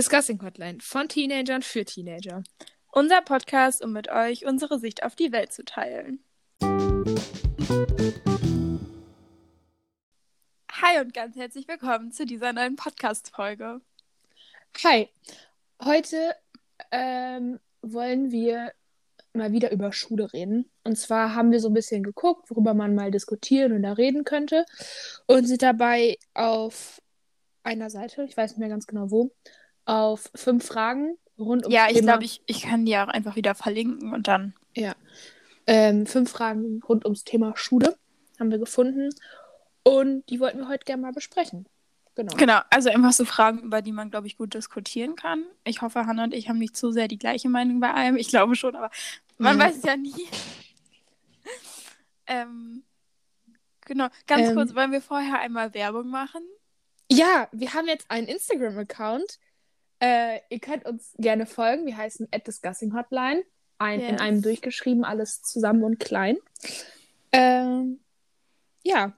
Discussing Hotline von Teenagern für Teenager. Unser Podcast, um mit euch unsere Sicht auf die Welt zu teilen. Hi und ganz herzlich willkommen zu dieser neuen Podcast-Folge. Hi, heute ähm, wollen wir mal wieder über Schule reden. Und zwar haben wir so ein bisschen geguckt, worüber man mal diskutieren oder reden könnte. Und sind dabei auf einer Seite, ich weiß nicht mehr ganz genau wo, auf fünf Fragen rund um Ja, ich glaube, ich, ich kann die auch einfach wieder verlinken und dann. Ja. Ähm, fünf Fragen rund ums Thema Schule haben wir gefunden. Und die wollten wir heute gerne mal besprechen. Genau. Genau, also einfach so Fragen, über die man, glaube ich, gut diskutieren kann. Ich hoffe, Hannah und ich haben nicht zu sehr die gleiche Meinung bei allem. Ich glaube schon, aber man Ja. weiß es ja nie. ähm, genau, ganz Ähm. kurz, wollen wir vorher einmal Werbung machen? Ja, wir haben jetzt einen Instagram-Account. Äh, ihr könnt uns gerne folgen. Wir heißen @discussinghotline. Ein, In Yes. einem durchgeschrieben, alles zusammen und klein. Ähm, ja,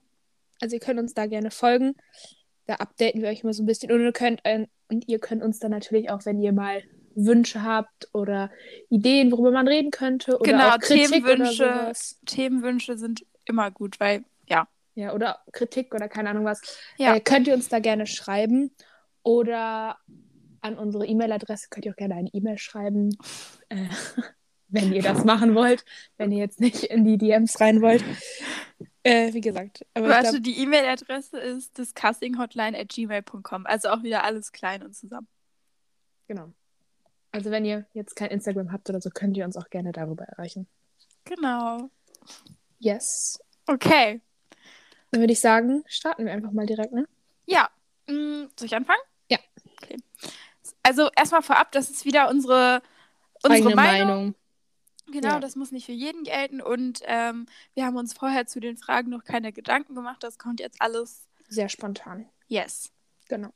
also ihr könnt uns da gerne folgen. Da updaten wir euch immer so ein bisschen. Und ihr könnt, äh, und ihr könnt uns dann natürlich auch, wenn ihr mal Wünsche habt oder Ideen, worüber man reden könnte oder Genau, Themenwünsche. Themenwünsche sind immer gut, weil, ja. Ja, oder Kritik oder keine Ahnung was. Ja. Äh, könnt ihr uns da gerne schreiben. Oder an unsere E-Mail-Adresse könnt ihr auch gerne eine E-Mail schreiben. Äh, wenn ihr das machen wollt. Wenn ihr jetzt nicht in die DMs rein wollt. Äh, wie gesagt. Warte, glaub, die E-Mail-Adresse ist discussinghotline.gmail.com. Also auch wieder alles klein und zusammen. genau. Also wenn ihr jetzt kein Instagram habt oder so, könnt ihr uns auch gerne darüber erreichen. Genau. Yes. Okay. Dann würde ich sagen, starten wir einfach mal direkt, ne? Ja. Mm, soll ich anfangen? Ja. Okay. Also erstmal vorab, das ist wieder unsere, unsere Meinung. Meinung. Genau, Ja. das muss nicht für jeden gelten. Und ähm, wir haben uns vorher zu den Fragen noch keine Gedanken gemacht. Das kommt jetzt alles. Sehr spontan. Yes. Genau.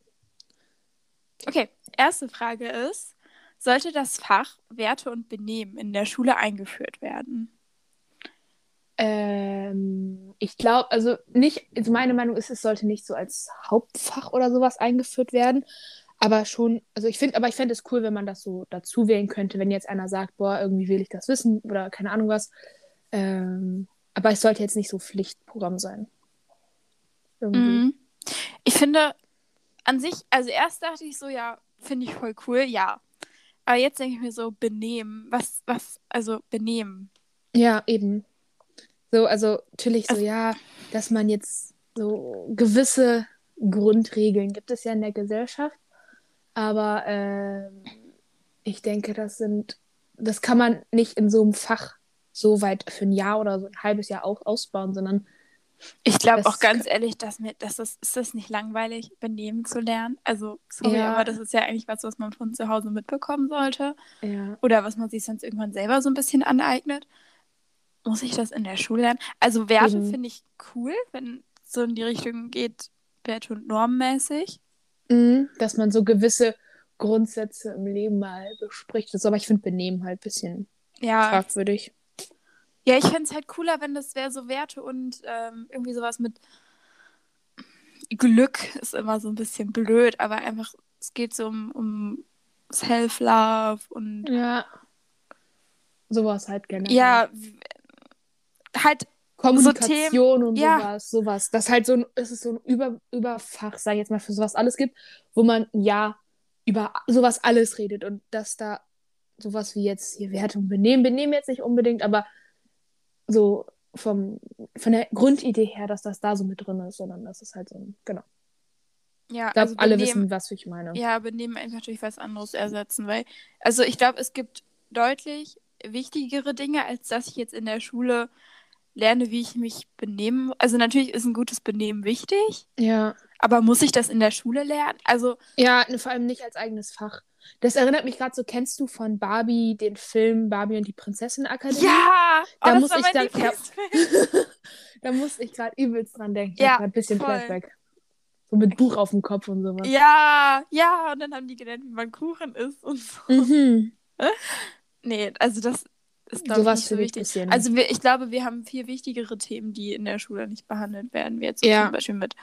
Okay, erste Frage ist, sollte das Fach Werte und Benehmen in der Schule eingeführt werden? Ähm, ich glaube, also nicht, also meine Meinung ist, es sollte nicht so als Hauptfach oder sowas eingeführt werden. Aber schon, also ich finde, aber ich fände es cool, wenn man das so dazu wählen könnte, wenn jetzt einer sagt, boah, irgendwie will ich das wissen oder keine Ahnung was. Ähm, aber es sollte jetzt nicht so Pflichtprogramm sein. Irgendwie. Mhm. Ich finde an sich, also erst dachte ich so, ja, finde ich voll cool, ja. Aber jetzt denke ich mir so, Benehmen, was, was, also Benehmen. Ja, eben. So, also natürlich so, Also- ja, dass man jetzt so gewisse Grundregeln gibt es ja in der Gesellschaft. Aber ähm, ich denke, das sind, das kann man nicht in so einem Fach so weit für ein Jahr oder so ein halbes Jahr auch ausbauen, sondern Ich glaube auch ganz ehrlich, dass mir, dass das, ist das nicht langweilig, Benehmen zu lernen? Also, sorry, Ja. aber das ist ja eigentlich was, was man von zu Hause mitbekommen sollte. ja, Oder was man sich sonst irgendwann selber so ein bisschen aneignet. Muss ich das in der Schule lernen? Also Werte Eben. finde ich cool, wenn es so in die Richtung geht, Werte und normmäßig. Mhm, dass man so gewisse Grundsätze im Leben mal bespricht. Das, aber ich finde Benehmen halt ein bisschen Ja, fragwürdig. ja ich fände es halt cooler, wenn das wäre so Werte und ähm, irgendwie sowas mit Glück ist immer so ein bisschen blöd, aber einfach, es geht so um, um Self-Love und Ja. Sowas halt generell. ja, halt, Kommunikation und ja. sowas, sowas. Das halt so ein, es ist so ein Über, Überfach, sag ich jetzt mal, für sowas alles gibt, wo man ja über sowas alles redet und dass da sowas wie jetzt hier Werte und Benehmen, Benehmen jetzt nicht unbedingt, aber so vom, von der Grundidee her, dass das da so mit drin ist, sondern das ist halt so ein, genau. ja, Ich glaube, also alle wissen, was ich meine. Ja, Benehmen einfach durch was anderes ersetzen, weil, also ich glaube, es gibt deutlich wichtigere Dinge, als dass ich jetzt in der Schule lerne, wie ich mich benehmen. Also natürlich ist ein gutes Benehmen wichtig, Ja. aber muss ich das in der Schule lernen? Also, Ja, ne, vor allem nicht als eigenes Fach. Das erinnert mich gerade so, kennst du von Barbie den Film Barbie und die Prinzessin-Akademie? ja! Oh, Da das muss ich dann- ja. Da musste ich gerade übelst dran denken. Ja, ein bisschen voll. Flashback. So mit Buch auf dem Kopf und sowas. Ja, ja, und dann haben die gelernt, wie man Kuchen isst und so. Mhm. Nee, also das ist, glaube ich, nicht so wichtig. bisschen. Also wir, ich glaube, wir haben viel wichtigere Themen, die in der Schule nicht behandelt werden, wie jetzt Ja. zum Beispiel mit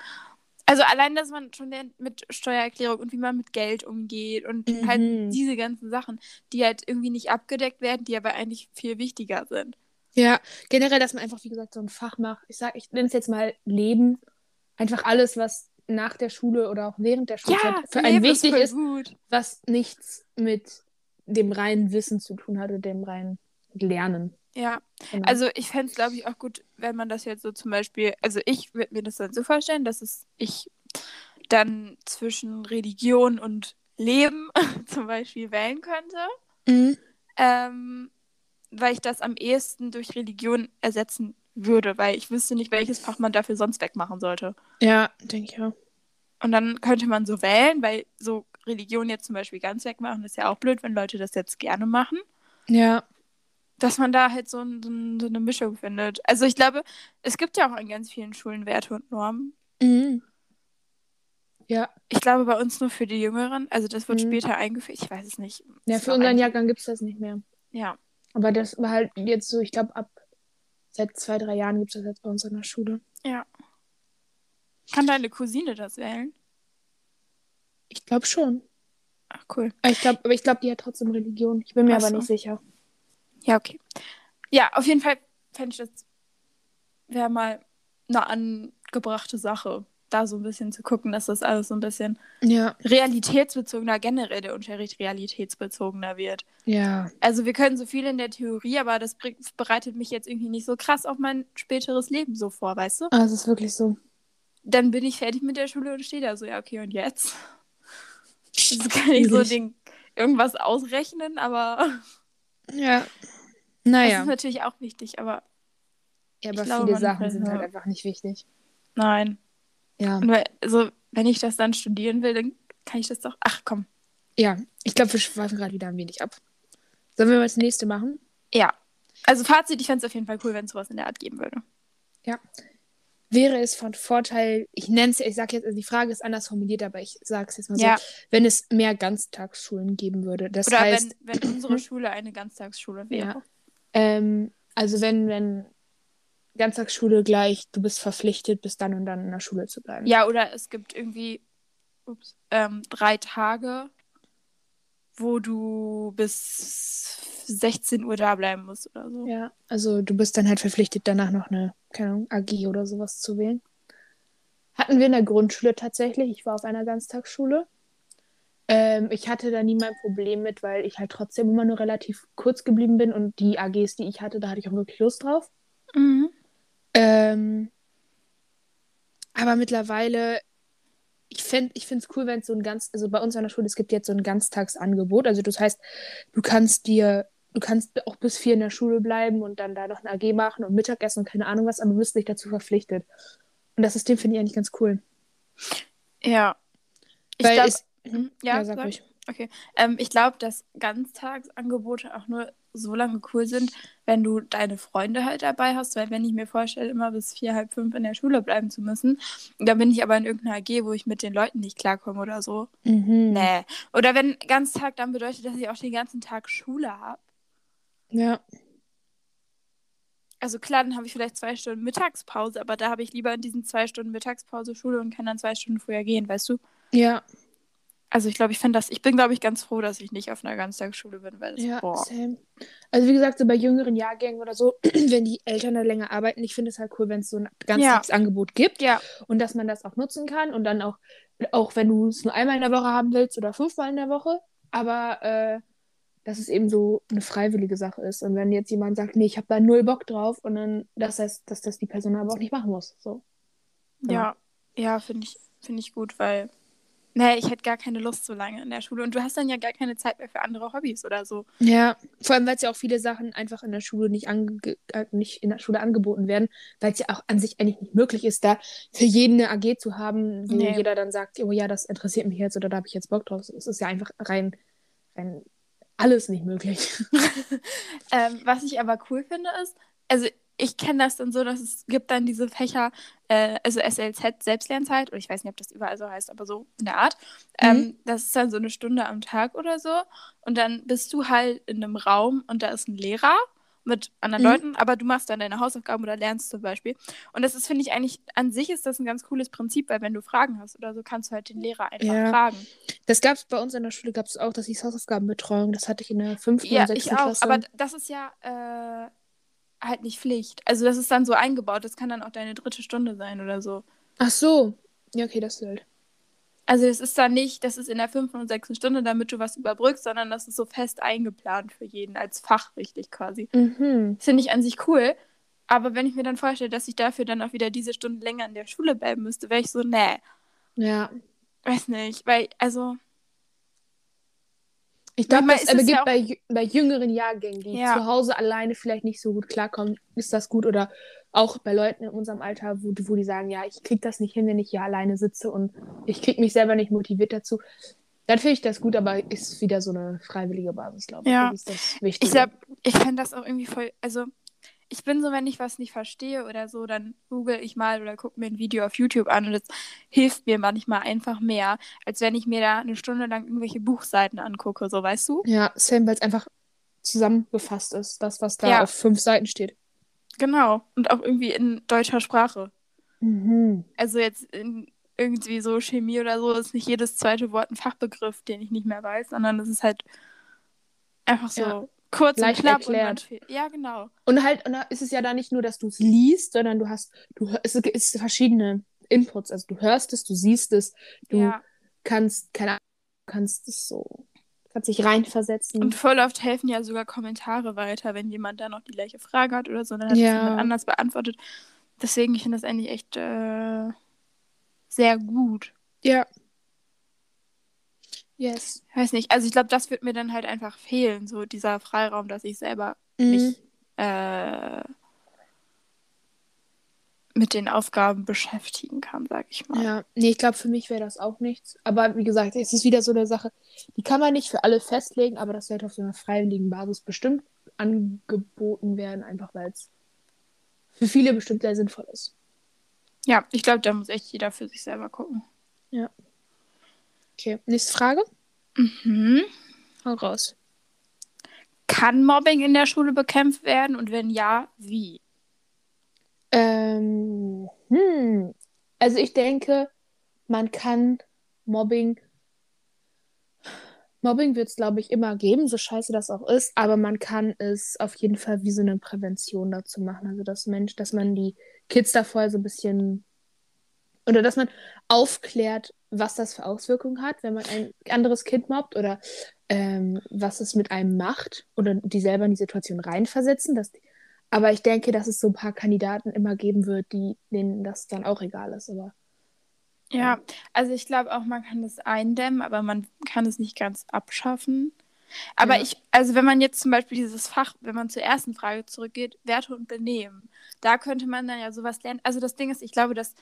Also allein, dass man schon lernt mit Steuererklärung und wie man mit Geld umgeht und Mhm. halt diese ganzen Sachen, die halt irgendwie nicht abgedeckt werden, die aber eigentlich viel wichtiger sind. Ja, generell, dass man einfach, wie gesagt, so ein Fach macht. Ich sag, ich nenne es jetzt mal Leben. Einfach alles, was nach der Schule oder auch während der Schulzeit für einen wichtig ist, gut. was nichts mit dem reinen Wissen zu tun hat oder dem reinen Lernen. Ja, Genau. also ich fände es, glaube ich, auch gut, wenn man das jetzt so zum Beispiel, also ich würde mir das dann so vorstellen, dass es ich dann zwischen Religion und Leben zum Beispiel wählen könnte, Mhm. ähm, weil ich das am ehesten durch Religion ersetzen würde, weil ich wüsste nicht, welches Fach man dafür sonst wegmachen sollte. Ja, denke ich auch. Und dann könnte man so wählen, weil so Religion jetzt zum Beispiel ganz wegmachen, ist ja auch blöd, wenn Leute das jetzt gerne machen. Ja. Dass man da halt so, ein, so, ein, so eine Mischung findet. Also ich glaube, es gibt ja auch an ganz vielen Schulen Werte und Normen. Mhm. Ja. Ich glaube bei uns nur für die Jüngeren. Also das wird Mhm. später eingeführt. Ich weiß es nicht. Ja, für unseren Jahrgang gibt es das nicht mehr. Ja. Aber das war halt jetzt so, ich glaube, ab seit zwei, drei Jahren gibt es das jetzt bei uns in der Schule. Kann deine Cousine das wählen? Ich glaube schon. Ach, cool. Aber ich glaube, aber ich glaube, die hat trotzdem Religion. Ich bin mir Ach aber so. nicht sicher. Ja, okay. Ja, auf jeden Fall fände ich das wäre mal eine angebrachte Sache, da so ein bisschen zu gucken, dass das alles so ein bisschen Ja. realitätsbezogener, generell der Unterricht realitätsbezogener wird. Ja. Also wir können so viel in der Theorie, aber das bereitet mich jetzt irgendwie nicht so krass auf mein späteres Leben so vor, weißt du? Ah, es ist wirklich so. Dann bin ich fertig mit der Schule und stehe da so, ja, okay, und jetzt? Also kann ich so den, irgendwas ausrechnen, aber Ja. das Naja. ist natürlich auch wichtig, aber Ja, aber glaube, viele Sachen sind halt ja. einfach nicht wichtig. nein. Ja. Weil, also, wenn ich das dann studieren will, dann kann ich das doch. Ach komm. Ja. Ich glaube, wir schweifen gerade wieder ein wenig ab. Sollen wir mal das nächste machen? Ja. Also Fazit, ich fände es auf jeden Fall cool, wenn es sowas in der Art geben würde. Wäre es von Vorteil, ich nenne es, ich sage jetzt, also die Frage ist anders formuliert, aber ich sage es jetzt mal so, Ja. wenn es mehr Ganztagsschulen geben würde. Das Oder heißt, wenn, wenn unsere Schule eine Ganztagsschule wäre. Ja. ähm, also wenn, wenn Ganztagsschule gleich, du bist verpflichtet, bis dann und dann in der Schule zu bleiben. Ja, oder es gibt irgendwie ups, ähm, drei Tage, wo du bis 16 Uhr da bleiben musst oder so. Ja, also du bist dann halt verpflichtet, danach noch eine, keine Ahnung, AG oder sowas zu wählen. Hatten wir in der Grundschule tatsächlich. Ich war auf einer Ganztagsschule. Ähm, ich hatte da nie mein Problem mit, weil ich halt trotzdem immer nur relativ kurz geblieben bin und die AGs, die ich hatte, da hatte ich auch wirklich Lust drauf. Mhm. Ähm, aber mittlerweile, ich finde ich finde es cool, wenn es so ein ganz, also bei uns an der Schule, es gibt jetzt so ein Ganztagsangebot. Also das heißt, du kannst dir, du kannst auch bis vier in der Schule bleiben und dann da noch eine AG machen und Mittagessen und keine Ahnung was, aber du bist nicht dazu verpflichtet. Und das System finde ich eigentlich ganz cool. Ja. Ich Weil glaube, es, Mhm. ja, sag sag. Ruhig. ähm, ich glaube, dass Ganztagsangebote auch nur so lange cool sind, wenn du deine Freunde halt dabei hast, weil wenn ich mir vorstelle, immer bis vier, halb fünf in der Schule bleiben zu müssen, dann bin ich aber in irgendeiner AG, wo ich mit den Leuten nicht klarkomme oder so. Mhm. Nee. Oder wenn Ganztag dann bedeutet, dass ich auch den ganzen Tag Schule habe. Ja. Also klar, dann habe ich vielleicht zwei Stunden Mittagspause, aber da habe ich lieber in diesen zwei Stunden Mittagspause Schule und kann dann zwei Stunden früher gehen, weißt du? Ja. Also ich glaube, ich finde das, ich bin, glaube ich, ganz froh, dass ich nicht auf einer Ganztagsschule bin, weil das, Ja, boah. same. Also wie gesagt, so bei jüngeren Jahrgängen oder so, wenn die Eltern da länger arbeiten, ich finde es halt cool, wenn es so ein Ganztagsangebot gibt Ja, und dass man das auch nutzen kann und dann auch, auch wenn du es nur einmal in der Woche haben willst oder fünfmal in der Woche, aber äh, dass es eben so eine freiwillige Sache ist. Und wenn jetzt jemand sagt, nee, ich habe da null Bock drauf und dann, das heißt, dass das die Person aber auch nicht machen muss. So. ja, ja, finde ich, finde ich gut, weil, nee, ich hätte gar keine Lust so lange in der Schule und du hast dann ja gar keine Zeit mehr für andere Hobbys oder so. Ja, vor allem, weil es ja auch viele Sachen einfach in der Schule nicht, ange äh, nicht in der Schule angeboten werden, weil es ja auch an sich eigentlich nicht möglich ist, da für jeden eine AG zu haben, wo Nee. jeder dann sagt, oh ja, das interessiert mich jetzt oder da habe ich jetzt Bock drauf. Es ist ja einfach rein, rein alles nicht möglich. Ähm, was ich aber cool finde ist, also ich kenne das dann so, dass es gibt dann diese Fächer, äh, also SLZ, Selbstlernzeit, oder ich weiß nicht, ob das überall so heißt, aber so in der Art. Ähm, das ist dann so eine Stunde am Tag oder so. Und dann bist du halt in einem Raum und da ist ein Lehrer mit anderen Mhm. Leuten, aber du machst dann deine Hausaufgaben oder lernst zum Beispiel. Und das ist, finde ich, eigentlich, an sich ist das ein ganz cooles Prinzip, weil wenn du Fragen hast oder so, kannst du halt den Lehrer einfach Ja. fragen. Das gab es bei uns in der Schule, gab es auch, dass ich Hausaufgabenbetreuung, das hatte ich in der fünften Ja, und sechsten ich auch, Klasse. aber das ist ja äh, halt nicht Pflicht. Also das ist dann so eingebaut, das kann dann auch deine dritte Stunde sein oder so. Ach so. Ja, okay, das ist wild. Also es ist dann nicht, das ist in der fünften und sechsten Stunde, damit du was überbrückst, sondern das ist so fest eingeplant für jeden, als Fach richtig quasi. Mhm. Das finde ich an sich cool. Aber wenn ich mir dann vorstelle, dass ich dafür dann auch wieder diese Stunde länger in der Schule bleiben müsste, wäre ich so, nee, Ja. weiß nicht. Weil, also, Ich glaube, das aber gibt ja bei, bei jüngeren Jahrgängen, die Ja. zu Hause alleine vielleicht nicht so gut klarkommen, ist das gut. Oder auch bei Leuten in unserem Alter, wo, wo die sagen, ja, ich krieg das nicht hin, wenn ich hier alleine sitze und ich krieg mich selber nicht motiviert dazu. Dann finde ich das gut, aber ist wieder so eine freiwillige Basis, glaube ich. Ja. Ich glaube, ich fände das auch irgendwie voll, also, ich bin so, wenn ich was nicht verstehe oder so, dann google ich mal oder gucke mir ein Video auf YouTube an und das hilft mir manchmal einfach mehr, als wenn ich mir da eine Stunde lang irgendwelche Buchseiten angucke, so, weißt du? Ja, Sam, weil es einfach zusammengefasst ist, das, was da Ja. auf fünf Seiten steht. Genau. Und auch irgendwie in deutscher Sprache. Mhm. Also jetzt in irgendwie so Chemie oder so ist nicht jedes zweite Wort ein Fachbegriff, den ich nicht mehr weiß, sondern es ist halt einfach so Ja. Kurz Leicht und knapp und erklärt. fehlt. Ja, genau. Und halt, und ist es ja da nicht nur, dass du es liest, sondern du hast, du es ist verschiedene Inputs. Also du hörst es, du siehst es, du Ja. kannst, keine Ahnung, kannst es so, kannst dich reinversetzen. Und voll oft helfen ja sogar Kommentare weiter, wenn jemand da noch die gleiche Frage hat oder so, dann hat Ja. jemand anders beantwortet. Deswegen, ich finde das eigentlich echt äh, sehr gut. ja. Yes. Ich weiß nicht, also ich glaube, das wird mir dann halt einfach fehlen, so dieser Freiraum, dass ich selber Mhm. mich äh, mit den Aufgaben beschäftigen kann, sag ich mal. Ja, nee, ich glaube, für mich wäre das auch nichts. Aber wie gesagt, es ist wieder so eine Sache, die kann man nicht für alle festlegen, aber das sollte auf so einer freiwilligen Basis bestimmt angeboten werden, einfach weil es für viele bestimmt sehr sinnvoll ist. Ja, ich glaube, da muss echt jeder für sich selber gucken. Okay, nächste Frage. Mhm. Hau raus. Kann Mobbing in der Schule bekämpft werden und wenn ja, wie? Ähm, hm. Also ich denke, man kann Mobbing. Mobbing wird es, glaube ich, immer geben, so scheiße das auch ist, aber man kann es auf jeden Fall wie so eine Prävention dazu machen. Also dass Mensch, dass man die Kids da vorher so ein bisschen oder dass man aufklärt, was das für Auswirkungen hat, wenn man ein anderes Kind mobbt oder ähm, was es mit einem macht oder die selber in die Situation reinversetzen. Dass, aber ich denke, dass es so ein paar Kandidaten immer geben wird, die, denen das dann auch egal ist. Aber Ja, also ich glaube auch, man kann das eindämmen, aber man kann es nicht ganz abschaffen. Aber Ja. ich, also wenn man jetzt zum Beispiel dieses Fach, wenn man zur ersten Frage zurückgeht, Werte und Benehmen, da könnte man dann ja sowas lernen. Also das Ding ist, ich glaube, dass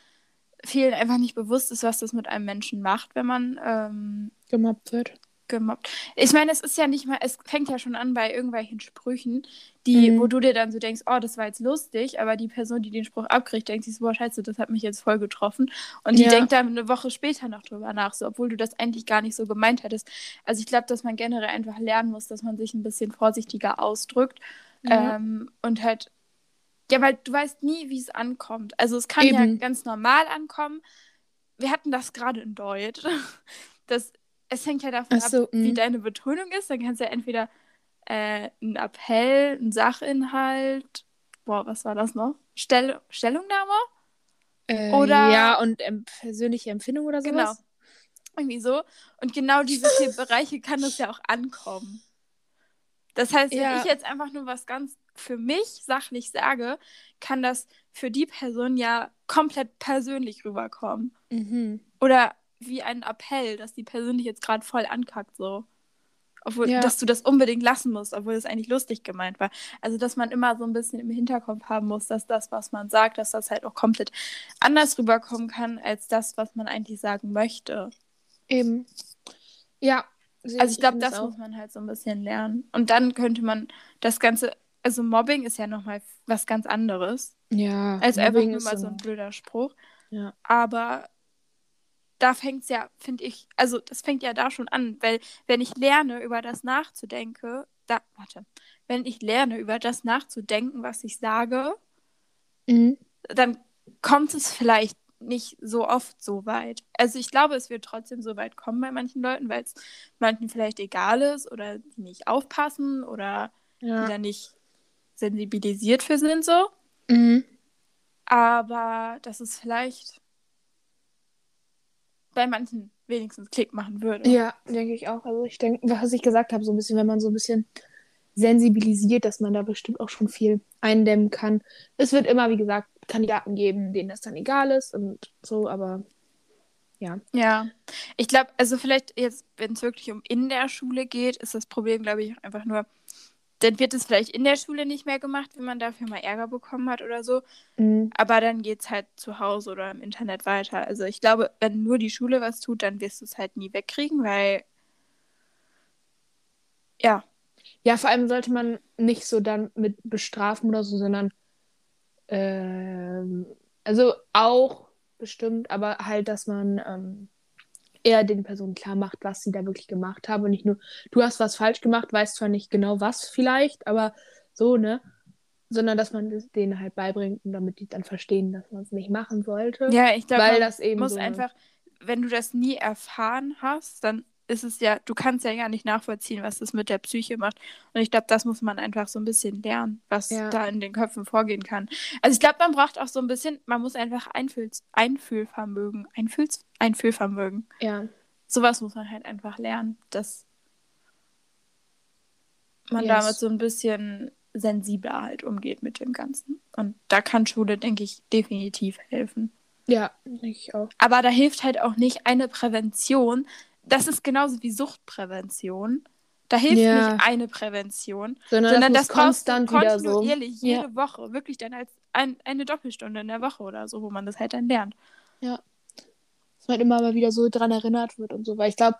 vielen einfach nicht bewusst ist, was das mit einem Menschen macht, wenn man ähm, gemobbt wird. gemobbt. Ich meine, es ist ja nicht mal, es fängt ja schon an bei irgendwelchen Sprüchen, die, Mhm. wo du dir dann so denkst, oh, das war jetzt lustig, aber die Person, die den Spruch abkriegt, denkt sich so, boah, scheiße, das hat mich jetzt voll getroffen. Und die Ja. denkt dann eine Woche später noch drüber nach, so, obwohl du das eigentlich gar nicht so gemeint hättest. Also ich glaube, dass man generell einfach lernen muss, dass man sich ein bisschen vorsichtiger ausdrückt. Ja. Ähm, und halt, ja, weil du weißt nie, wie es ankommt. Also es kann ja Eben. ganz normal ankommen. Wir hatten das gerade in Deutsch. Das, es hängt ja davon so, ab, wie mm. deine Betonung ist. Dann kannst du ja entweder äh, einen Appell, einen Sachinhalt, boah, was war das noch? Stell Stellungnahme? Äh, Oder- ja, und ähm, persönliche Empfindung oder sowas. Genau. Irgendwie so. Und genau diese vier Bereiche kann das ja auch ankommen. Das heißt, wenn Ja. ich jetzt einfach nur was ganz für mich sachlich sage, kann das für die Person ja komplett persönlich rüberkommen. Mhm. Oder wie ein Appell, dass die Person dich jetzt gerade voll ankackt, so. Obwohl, Ja. dass du das unbedingt lassen musst, obwohl es eigentlich lustig gemeint war. Also, dass man immer so ein bisschen im Hinterkopf haben muss, dass das, was man sagt, dass das halt auch komplett anders rüberkommen kann, als das, was man eigentlich sagen möchte. Eben. Ja. Sehe Also ich glaube, das auch. muss man halt so ein bisschen lernen. Und dann könnte man das Ganze, also Mobbing ist ja nochmal was ganz anderes, Ja. als einfach Mobbing nur ist mal so ein blöder Spruch. Ja. Aber da fängt es ja, finde ich, also das fängt ja da schon an, weil wenn ich lerne, über das nachzudenken, da, warte, wenn ich lerne, über das nachzudenken, was ich sage, Mhm. dann kommt es vielleicht nicht so oft so weit. Also ich glaube, es wird trotzdem so weit kommen bei manchen Leuten, weil es manchen vielleicht egal ist oder die nicht aufpassen oder Ja. die da nicht sensibilisiert für sind so. Mhm. Aber dass es vielleicht bei manchen wenigstens Klick machen würde. Ja, denke ich auch. Also ich denke, was ich gesagt habe, so ein bisschen, wenn man so ein bisschen sensibilisiert, dass man da bestimmt auch schon viel eindämmen kann. Es wird immer, wie gesagt, Kandidaten geben, denen das dann egal ist und so, aber ja. Ja, ich glaube, also vielleicht jetzt, wenn es wirklich um in der Schule geht, ist das Problem, glaube ich, einfach nur, dann wird es vielleicht in der Schule nicht mehr gemacht, wenn man dafür mal Ärger bekommen hat oder so. Mhm. Aber dann geht es halt zu Hause oder im Internet weiter. Also ich glaube, wenn nur die Schule was tut, dann wirst du es halt nie wegkriegen, weil ja, Ja, vor allem sollte man nicht so dann mit bestrafen oder so, sondern ähm, also auch bestimmt, aber halt, dass man ähm, eher den Personen klar macht, was sie da wirklich gemacht haben und nicht nur, du hast was falsch gemacht, weißt zwar nicht genau was vielleicht, aber so, ne? Sondern dass man denen halt beibringt und damit die dann verstehen, dass man es nicht machen sollte. ja, ich glaube, weil man das eben muss so einfach, wenn du das nie erfahren hast, dann ist es ja, du kannst ja gar nicht nachvollziehen, was das mit der Psyche macht. Und ich glaube, das muss man einfach so ein bisschen lernen, was Ja. da in den Köpfen vorgehen kann. Also ich glaube, man braucht auch so ein bisschen, man muss einfach Einfühls Einfühlvermögen, Einfühls Einfühlvermögen. Ja, Sowas muss man halt einfach lernen, dass man Yes. damit so ein bisschen sensibler halt umgeht mit dem Ganzen. Und da kann Schule, denke ich, definitiv helfen. ja, denke ich auch. Aber da hilft halt auch nicht eine Prävention. Das ist genauso wie Suchtprävention. Da hilft Ja. nicht eine Prävention, Sondern, sondern das, das muss brauchst du konstant wieder so. kontinuierlich Ja. jede Woche, wirklich dann als ein, eine Doppelstunde in der Woche oder so, wo man das halt dann lernt. dass man immer mal wieder so dran erinnert wird und so. Weil ich glaube,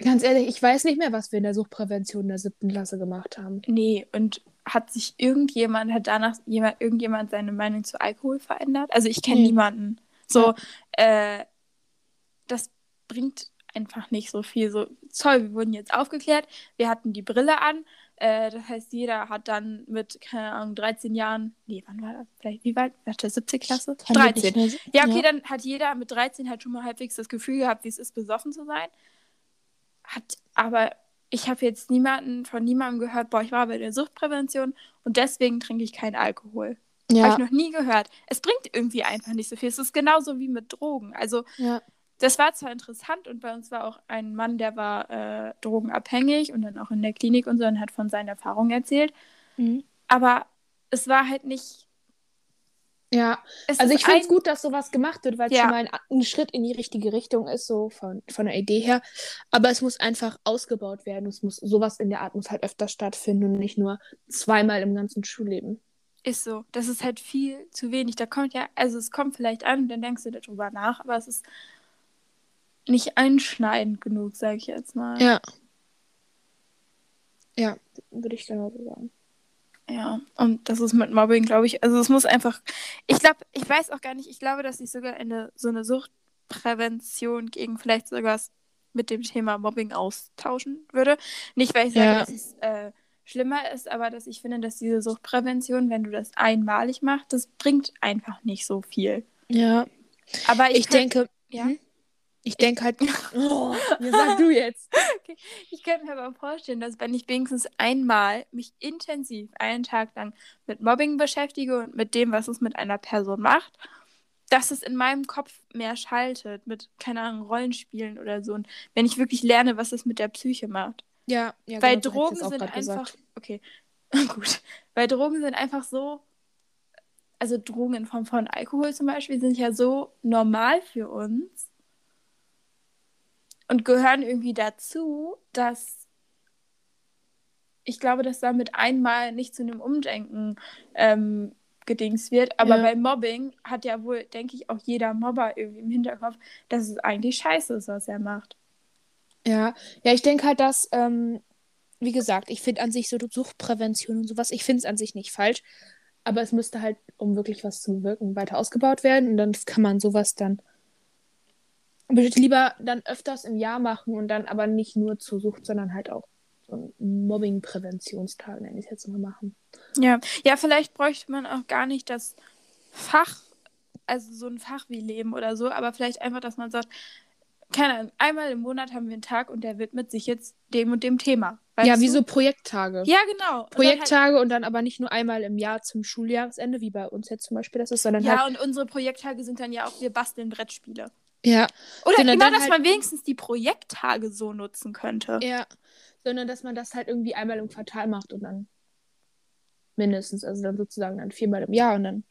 ganz ehrlich, ich weiß nicht mehr, was wir in der Suchtprävention in der siebten Klasse gemacht haben. Nee, und hat sich irgendjemand, hat danach jemand, irgendjemand seine Meinung zu Alkohol verändert? Also ich kenne Nee. niemanden. So, äh, das bringt einfach nicht so viel. So, toll, wir wurden jetzt aufgeklärt, wir hatten die Brille an. Äh, das heißt, jeder hat dann mit, keine Ahnung, 13 Jahren, nee, wann war das? Vielleicht, wie weit? War das 17. Klasse? Kann mir 13. nicht mehr- Ja, okay, dann hat jeder mit 13 halt schon mal halbwegs das Gefühl gehabt, wie es ist, besoffen zu sein. Hat, aber ich habe jetzt niemanden von niemandem gehört, boah, ich war bei der Suchtprävention und deswegen trinke ich keinen Alkohol. Habe Ja, ich noch nie gehört. Es bringt irgendwie einfach nicht so viel. Es ist genauso wie mit Drogen. Also, ja. Das war zwar interessant und bei uns war auch ein Mann, der war äh, drogenabhängig und dann auch in der Klinik und so und hat von seinen Erfahrungen erzählt. Mhm. Aber es war halt nicht. Ja, Es also ich finde es ein- gut, dass sowas gemacht wird, weil es Ja. schon mal ein, ein Schritt in die richtige Richtung ist, so von, von der Idee her. Aber es muss einfach ausgebaut werden. Es muss sowas in der Art muss halt öfter stattfinden und nicht nur zweimal im ganzen Schulleben. Ist so. Das ist halt viel zu wenig. Da kommt ja, also es kommt vielleicht an und dann denkst du darüber nach, aber es ist nicht einschneidend genug, sage ich jetzt mal. Ja. Ja, würde ich genauso sagen. Ja, und das ist mit Mobbing, glaube ich, also es muss einfach, ich glaube, ich weiß auch gar nicht, ich glaube, dass ich sogar eine, so eine Suchtprävention gegen vielleicht sogar was mit dem Thema Mobbing austauschen würde. Nicht, weil ich sage, Ja. dass es äh, schlimmer ist, aber dass ich finde, dass diese Suchtprävention, wenn du das einmalig machst, das bringt einfach nicht so viel. Ja, Aber ich, ich, könnt- denke, ja, Mhm. Ich denke halt, oh, sag du jetzt? ich könnte mir aber vorstellen, dass wenn ich wenigstens einmal mich intensiv einen Tag lang mit Mobbing beschäftige und mit dem, was es mit einer Person macht, dass es in meinem Kopf mehr schaltet mit, keine Ahnung, Rollenspielen oder so. Und wenn ich wirklich lerne, was es mit der Psyche macht. Ja, ja Weil genau, Drogen sind einfach. gesagt. Okay, gut. Weil Drogen sind einfach so. Also Drogen in Form von Alkohol zum Beispiel sind ja so normal für uns und gehören irgendwie dazu, dass ich glaube, dass damit einmal nicht zu einem Umdenken ähm, gedings wird. Aber Ja. bei Mobbing hat ja wohl, denke ich, auch jeder Mobber irgendwie im Hinterkopf, dass es eigentlich scheiße ist, was er macht. Ja, ja, ich denke halt, dass, ähm, wie gesagt, ich finde an sich so Suchtprävention und sowas, ich finde es an sich nicht falsch, aber es müsste halt, um wirklich was zu bewirken, weiter ausgebaut werden und dann kann man sowas dann lieber dann öfters im Jahr machen und dann aber nicht nur zur Sucht, sondern halt auch so einen Mobbing-Präventionstag, nenne ich es jetzt mal, machen. Ja. ja, vielleicht bräuchte man auch gar nicht das Fach, also so ein Fach wie Leben oder so, aber vielleicht einfach, dass man sagt, keine Ahnung, einmal im Monat haben wir einen Tag und der widmet sich jetzt dem und dem Thema. ja, wie du? so Projekttage. Ja, genau. Projekttage und dann, halt und dann, aber nicht nur einmal im Jahr zum Schuljahresende, wie bei uns jetzt zum Beispiel das ist, sondern ja, halt. Ja, und unsere Projekttage sind dann ja auch, wir basteln Brettspiele. Ja. Oder genau, dass halt... man wenigstens die Projekttage so nutzen könnte. Ja. Sondern dass man das halt irgendwie einmal im Quartal macht und dann mindestens, also dann sozusagen dann viermal im Jahr und dann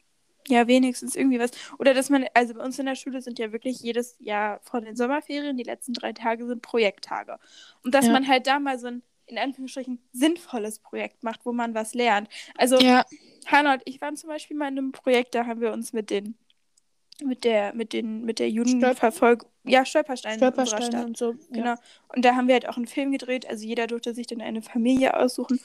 ja, wenigstens irgendwie was. Oder dass man, also bei uns in der Schule sind ja wirklich jedes Jahr vor den Sommerferien, die letzten drei Tage sind Projekttage. Und dass ja. man halt da mal so ein, in Anführungsstrichen, sinnvolles Projekt macht, wo man was lernt. Also, ja. Hannah und ich waren zum Beispiel mal in einem Projekt, da haben wir uns mit den, mit der, mit den, mit der Judenverfolgung, ja, Stolpersteine, Stolpersteine und so. Genau. Ja. Und da haben wir halt auch einen Film gedreht, also jeder durfte sich dann eine Familie aussuchen.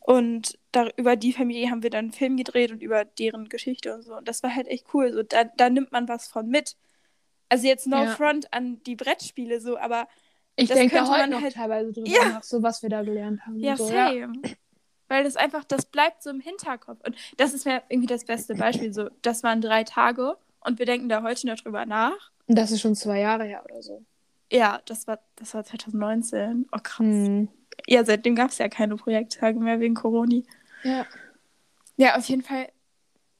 Und da, über die Familie haben wir dann einen Film gedreht und über deren Geschichte und so. Und das war halt echt cool. So, da, da nimmt man was von mit. Also jetzt no ja. front an die Brettspiele so, aber ich denke da heute noch halt... teilweise drüber ja. nach, so was wir da gelernt haben. Ja, so. same. Ja. Weil das einfach, das bleibt so im Hinterkopf. Und das ist mir irgendwie das beste Beispiel. So, das waren drei Tage und wir denken da heute noch drüber nach. Und das ist schon zwei Jahre her oder so. Ja, das war, das war 2019. Oh krass. Hm. Ja, seitdem gab es ja keine Projekttage mehr wegen Corona. Ja. Ja, auf jeden Fall,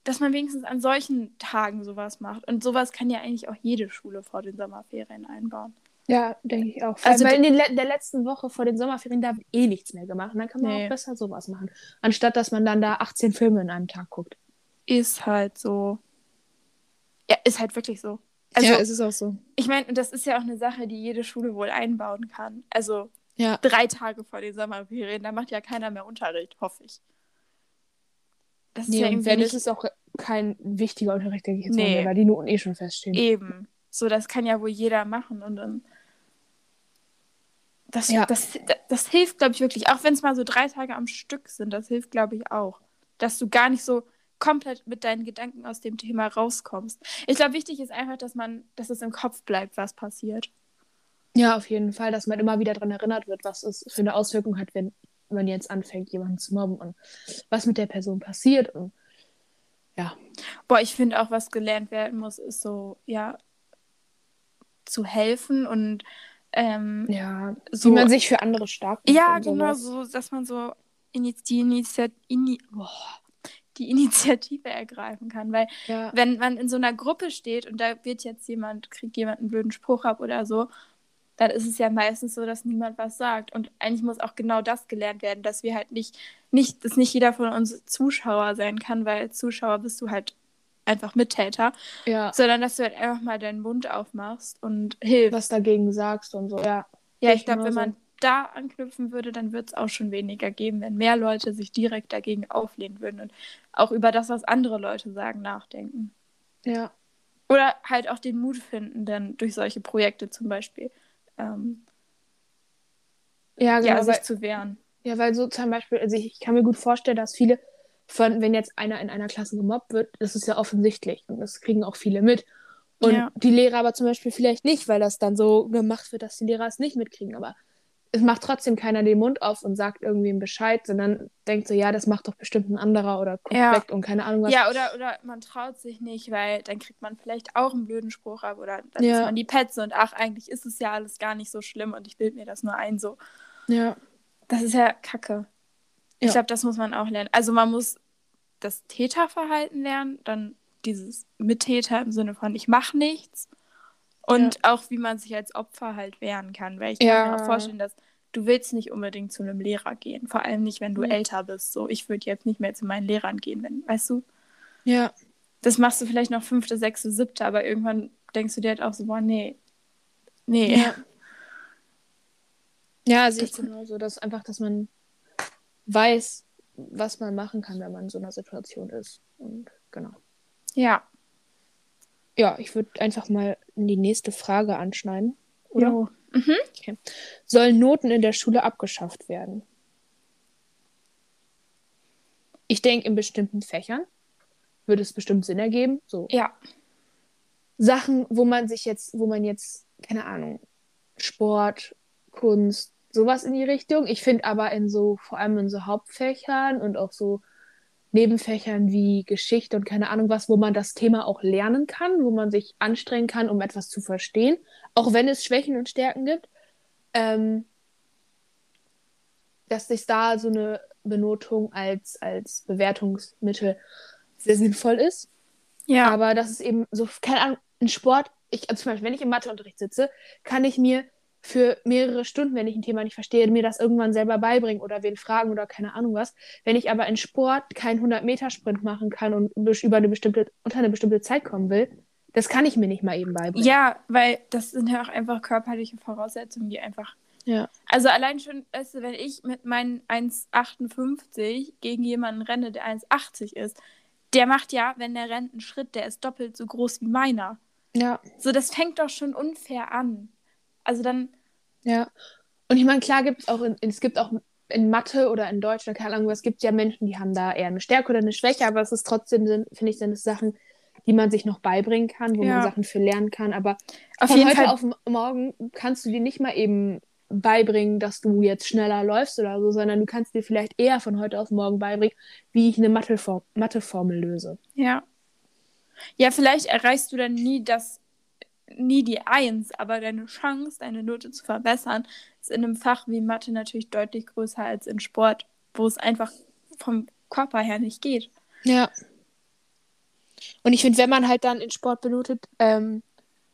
dass man wenigstens an solchen Tagen sowas macht. Und sowas kann ja eigentlich auch jede Schule vor den Sommerferien einbauen. Ja, denke ich auch. Vor also, weil in den, der letzten Woche vor den Sommerferien da eh nichts mehr gemacht. Und dann kann man nee. auch besser sowas machen. Anstatt dass man dann da 18 Filme in einem Tag guckt. Ist halt so. Ja, ist halt wirklich so. Also, ja, ist es auch so. Ich meine, das ist ja auch eine Sache, die jede Schule wohl einbauen kann. Also ja. Drei Tage vor den Sommerferien, da macht ja keiner mehr Unterricht, hoffe ich. Das ist nee, ja irgendwie wenn nicht... ist auch kein wichtiger Unterricht, denke ich jetzt nee. mal, weil die Noten eh schon feststehen. Eben. So, das kann ja wohl jeder machen und dann. Das, ja. das, das, das hilft, glaube ich, wirklich. Auch wenn es mal so drei Tage am Stück sind, das hilft, glaube ich, auch. Dass du gar nicht so komplett mit deinen Gedanken aus dem Thema rauskommst. Ich glaube, wichtig ist einfach, dass man, dass es im Kopf bleibt, was passiert. Ja, auf jeden Fall, dass man immer wieder daran erinnert wird, was es für eine Auswirkung hat, wenn man jetzt anfängt, jemanden zu mobben und was mit der Person passiert. Und ja. Boah, ich finde auch, was gelernt werden muss, ist so, ja, zu helfen und ähm, ja, so, wie man sich für andere stark macht. Ja, genau, so, dass man so die, Initiat Ini boah, die Initiative ergreifen kann. Weil ja. wenn man in so einer Gruppe steht und da wird jetzt jemand, kriegt jemand einen blöden Spruch ab oder so dann ist es ja meistens so, dass niemand was sagt. Und eigentlich muss auch genau das gelernt werden, dass wir halt nicht, nicht, dass nicht jeder von uns Zuschauer sein kann, weil Zuschauer bist du halt einfach Mittäter. Ja. Sondern dass du halt einfach mal deinen Mund aufmachst und hilfst. Was dagegen sagst und so, ja. Ja, ich glaube, wenn so. man da anknüpfen würde, dann wird es auch schon weniger geben, wenn mehr Leute sich direkt dagegen auflehnen würden und auch über das, was andere Leute sagen, nachdenken. Ja. Oder halt auch den Mut finden, dann durch solche Projekte zum Beispiel ähm, ja, genau, ja, sich weil, zu wehren. Ja, weil so zum Beispiel, also ich, ich, kann mir gut vorstellen, dass viele von, wenn jetzt einer in einer Klasse gemobbt wird, das ist ja offensichtlich und das kriegen auch viele mit. Und ja. die Lehrer aber zum Beispiel vielleicht nicht, weil das dann so gemacht wird, dass die Lehrer es nicht mitkriegen. Aber es macht trotzdem keiner den Mund auf und sagt irgendwem Bescheid, sondern denkt so, ja, das macht doch bestimmt ein anderer oder guckt ja. weg und keine Ahnung was. Ja, oder, oder man traut sich nicht, weil dann kriegt man vielleicht auch einen blöden Spruch ab oder dann ja. ist man die Petze und ach, eigentlich ist es ja alles gar nicht so schlimm und ich bilde mir das nur ein so. Ja. Das ist ja Kacke. Ich glaube, das muss man auch lernen. Also man muss das Täterverhalten lernen, dann dieses Mittäter im Sinne von ich mache nichts und ja. auch, wie man sich als Opfer halt wehren kann. Weil ich kann ja. mir auch vorstellen, dass du willst nicht unbedingt zu einem Lehrer gehen. Vor allem nicht, wenn du mhm. älter bist. So, ich würde jetzt nicht mehr zu meinen Lehrern gehen, wenn, weißt du? Ja. Das machst du vielleicht noch fünfte, sechste, siebte, aber irgendwann denkst du dir halt auch so, boah, nee. Nee. Ja, ja sehe ich genauso. Dass einfach, dass man weiß, was man machen kann, wenn man in so einer Situation ist. Und genau. Ja. Ja, ich würde einfach mal die nächste Frage anschneiden. Oder? Jo. Mhm. Okay. Sollen Noten in der Schule abgeschafft werden? Ich denke, in bestimmten Fächern würde es bestimmt Sinn ergeben. So. Ja. Sachen, wo man sich jetzt, wo man jetzt, keine Ahnung, Sport, Kunst, sowas in die Richtung. Ich finde aber in so, vor allem in so Hauptfächern und auch so Nebenfächern wie Geschichte und keine Ahnung was, wo man das Thema auch lernen kann, wo man sich anstrengen kann, um etwas zu verstehen, auch wenn es Schwächen und Stärken gibt, ähm, dass sich da so eine Benotung als, als Bewertungsmittel sehr sinnvoll ist. Ja. Aber das ist eben so, keine Ahnung, ein Sport, ich, also zum Beispiel, wenn ich im Matheunterricht sitze, kann ich mir für mehrere Stunden, wenn ich ein Thema nicht verstehe, mir das irgendwann selber beibringen oder wen fragen oder keine Ahnung was. Wenn ich aber in Sport keinen 100-Meter-Sprint machen kann und über eine bestimmte, unter eine bestimmte Zeit kommen will, das kann ich mir nicht mal eben beibringen. Ja, weil das sind ja auch einfach körperliche Voraussetzungen, die einfach. Ja. Also allein schon, weißt du, wenn ich mit meinen 1,58 gegen jemanden renne, der 1,80 ist, der macht ja, wenn der rennt, einen Schritt, der ist doppelt so groß wie meiner. Ja. So, das fängt doch schon unfair an. Also dann. Ja. Und ich meine, klar gibt es auch, in, es gibt auch in Mathe oder in Deutsch oder keine Ahnung, es gibt ja Menschen, die haben da eher eine Stärke oder eine Schwäche, aber es ist trotzdem, finde ich, sind es Sachen, die man sich noch beibringen kann, wo Ja. man Sachen für lernen kann. Aber Auf von heute Fall. auf morgen kannst du dir nicht mal eben beibringen, dass du jetzt schneller läufst oder so, sondern du kannst dir vielleicht eher von heute auf morgen beibringen, wie ich eine Matheform Matheformel löse. Ja. Ja, vielleicht erreichst du dann nie das, nie die Eins, aber deine Chance, deine Note zu verbessern, ist in einem Fach wie Mathe natürlich deutlich größer als in Sport, wo es einfach vom Körper her nicht geht. Ja. Und ich finde, wenn man halt dann in Sport benotet, ähm,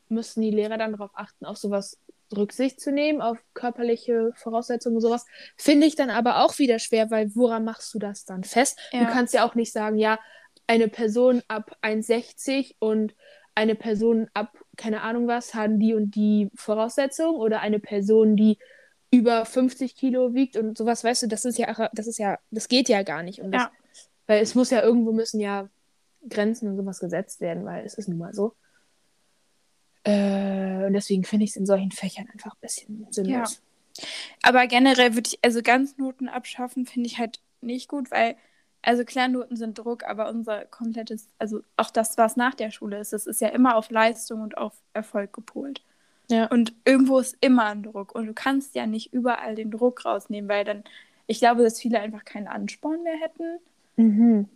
müssen die Lehrer dann darauf achten, auf sowas Rücksicht zu nehmen, auf körperliche Voraussetzungen und sowas. Finde ich dann aber auch wieder schwer, weil woran machst du das dann fest? Du Ja. kannst ja auch nicht sagen, ja, eine Person ab 1,60 und eine Person ab, keine Ahnung was, haben die und die Voraussetzungen oder eine Person, die über 50 Kilo wiegt und sowas, weißt du, das ist ja, das ist ja, das geht ja gar nicht. Das, Ja. Weil es muss ja irgendwo müssen ja Grenzen und sowas gesetzt werden, weil es ist nun mal so. Äh, und deswegen finde ich es in solchen Fächern einfach ein bisschen sinnlos. Aber generell würde ich, also ganz Noten abschaffen, finde ich halt nicht gut, weil, also klar, Noten sind Druck, aber unser komplettes, also auch das, was nach der Schule ist, das ist ja immer auf Leistung und auf Erfolg gepolt. Ja. Und irgendwo ist immer ein Druck. Und du kannst ja nicht überall den Druck rausnehmen, weil dann, ich glaube, dass viele einfach keinen Ansporn mehr hätten. Mhm.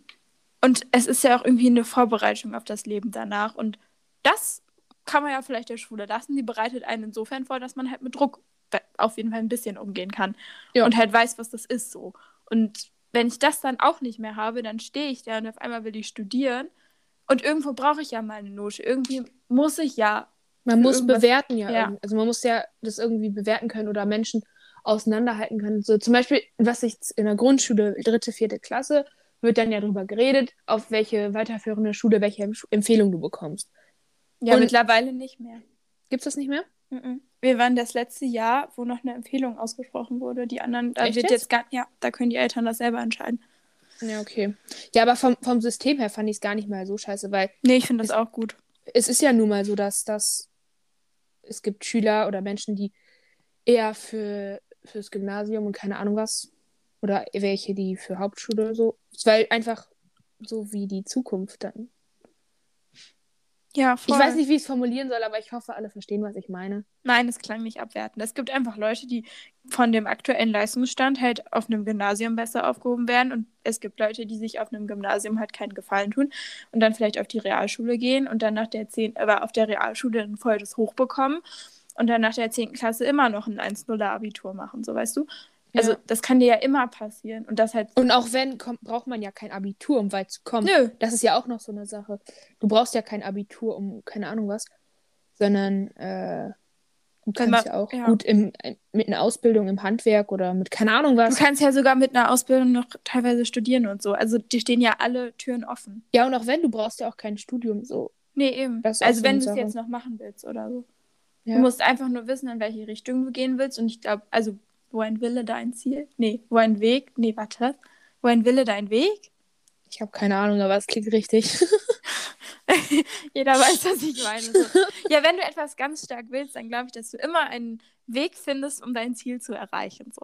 Und es ist ja auch irgendwie eine Vorbereitung auf das Leben danach. Und das kann man ja vielleicht der Schule lassen. Die bereitet einen insofern vor, dass man halt mit Druck be- auf jeden Fall ein bisschen umgehen kann. Ja. Und halt weiß, was das ist so. Und wenn ich das dann auch nicht mehr habe, dann stehe ich da und auf einmal will ich studieren. Und irgendwo brauche ich ja mal eine Note. Irgendwie muss ich ja. Man muss bewerten ja. Ja. Also man muss ja das irgendwie bewerten können oder Menschen auseinanderhalten können. So zum Beispiel, was ich in der Grundschule, dritte, vierte Klasse, wird dann ja darüber geredet, auf welche weiterführende Schule welche Empf- Empfehlung du bekommst. Ja, Und- mittlerweile nicht mehr. Gibt's das nicht mehr? Mhm. Wir waren das letzte Jahr, wo noch eine Empfehlung ausgesprochen wurde. Die anderen, da Echt wird jetzt? gar, ja, da können die Eltern das selber entscheiden. Ja, okay. Ja, aber vom, vom System her fand ich es gar nicht mal so scheiße, weil Nee, ich finde das auch gut. es ist ja nun mal so, dass, dass es gibt Schüler oder Menschen, die eher für fürs Gymnasium und keine Ahnung was oder welche, die für Hauptschule so, weil einfach so wie die Zukunft dann. Ja, voll. Ich weiß nicht, wie ich es formulieren soll, aber ich hoffe, alle verstehen, was ich meine. Nein, es klang nicht abwertend. Es gibt einfach Leute, die von dem aktuellen Leistungsstand halt auf einem Gymnasium besser aufgehoben werden und es gibt Leute, die sich auf einem Gymnasium halt keinen Gefallen tun und dann vielleicht auf die Realschule gehen und dann nach der 10, aber auf der Realschule ein volles Hoch bekommen und dann nach der 10. Klasse immer noch ein 1-0 Abitur machen, so weißt du? Also Ja. das kann dir ja immer passieren und das halt Und auch wenn, kommt, braucht man ja kein Abitur, um weit zu kommen. Nö. Das ist ja auch noch so eine Sache. Du brauchst ja kein Abitur, um keine Ahnung was, sondern äh, du kannst man- ja auch ja. gut im, mit einer Ausbildung im Handwerk oder mit keine Ahnung Du was. kannst ja sogar mit einer Ausbildung noch teilweise studieren und so. Also dir stehen ja alle Türen offen. Ja, und auch wenn, du brauchst ja auch kein Studium so. Nee, eben. Also so wenn du es jetzt noch machen willst oder so. Ja. Du musst einfach nur wissen, in welche Richtung du gehen willst. Und ich glaube, also wo ein Wille, da ein Ziel. Nee, wo ein Weg. Nee, warte. Wo ein Wille, da ein Weg. Ich habe keine Ahnung, aber es klingt richtig. Jeder weiß, was ich meine. So. Ja, wenn du etwas ganz stark willst, dann glaube ich, dass du immer einen Weg findest, um dein Ziel zu erreichen. So.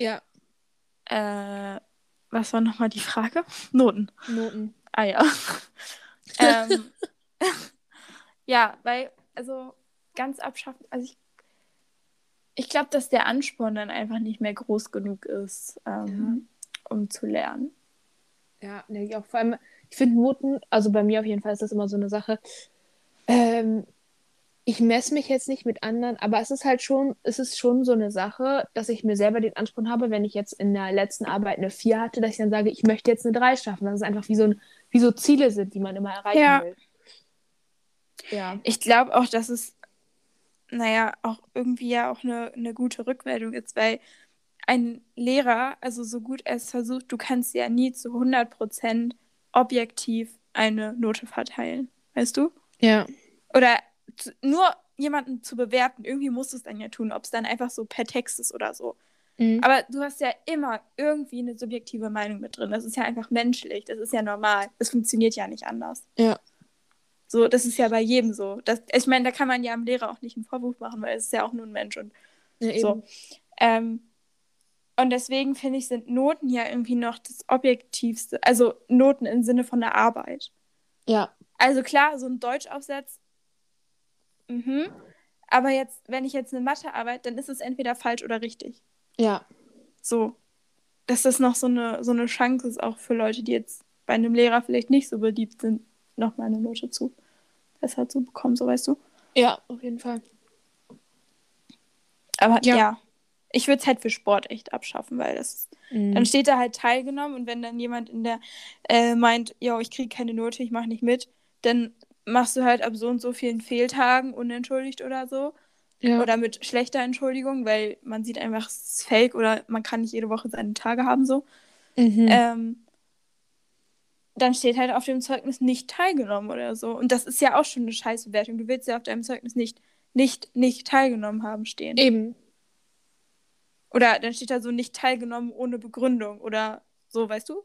ja, Äh, was war nochmal die Frage? Noten. Noten. Ah ja. ähm, ja, weil, also ganz abschaffen, also ich, ich glaube, dass der Ansporn dann einfach nicht mehr groß genug ist, ähm, ja. um zu lernen. Ja, denke ich auch. Vor allem, ich finde Noten, also bei mir auf jeden Fall ist das immer so eine Sache. Ähm, ich messe mich jetzt nicht mit anderen, aber es ist halt schon, es ist schon so eine Sache, dass ich mir selber den Anspruch habe, wenn ich jetzt in der letzten Arbeit eine 4 hatte, dass ich dann sage, ich möchte jetzt eine 3 schaffen. Dass es einfach wie so, ein, wie so Ziele sind, die man immer erreichen ja. will. Ja. Ich glaube auch, dass es, naja, auch irgendwie ja auch eine, eine gute Rückmeldung ist, weil ein Lehrer, also so gut er es versucht, du kannst ja nie zu 100% objektiv eine Note verteilen. Weißt du? Ja. Oder zu, nur jemanden zu bewerten, irgendwie musst du es dann ja tun, ob es dann einfach so per Text ist oder so. Mhm. Aber du hast ja immer irgendwie eine subjektive Meinung mit drin. Das ist ja einfach menschlich, das ist ja normal. Das funktioniert ja nicht anders. Ja. So, das ist ja bei jedem so. Das, ich meine, da kann man ja am Lehrer auch nicht einen Vorwurf machen, weil es ist ja auch nur ein Mensch und ja, so. Ähm, und deswegen finde ich, sind Noten ja irgendwie noch das Objektivste. Also Noten im Sinne von der Arbeit. Ja. Also klar, so ein Deutschaufsatz Mhm. Aber jetzt, wenn ich jetzt eine Mathe arbeite, dann ist es entweder falsch oder richtig. Ja. So. Dass das noch so eine, so eine Chance ist, auch für Leute, die jetzt bei einem Lehrer vielleicht nicht so beliebt sind, nochmal eine Note zu besser zu bekommen, so weißt du? Ja, auf jeden Fall. Aber ja, ja ich würde es halt für Sport echt abschaffen, weil das mhm. dann steht da halt teilgenommen und wenn dann jemand in der äh, meint, ja, ich kriege keine Note, ich mache nicht mit, dann machst du halt ab so und so vielen Fehltagen unentschuldigt oder so. Ja. Oder mit schlechter Entschuldigung, weil man sieht einfach, es ist fake oder man kann nicht jede Woche seine Tage haben so. Mhm. Ähm, dann steht halt auf dem Zeugnis nicht teilgenommen oder so. Und das ist ja auch schon eine Scheißbewertung. Du willst ja auf deinem Zeugnis nicht, nicht, nicht teilgenommen haben stehen. Eben. Oder dann steht da so nicht teilgenommen ohne Begründung oder so, weißt du?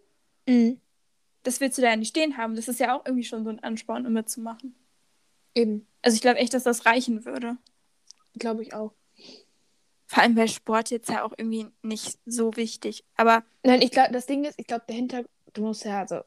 Mhm das willst du da ja nicht stehen haben. Das ist ja auch irgendwie schon so ein Ansporn, um mitzumachen. Eben. Also ich glaube echt, dass das reichen würde. Glaube ich auch. Vor allem bei Sport jetzt ja auch irgendwie nicht so wichtig. Aber. Nein, ich glaube, das Ding ist, ich glaube, der Hintergrund, du musst ja, also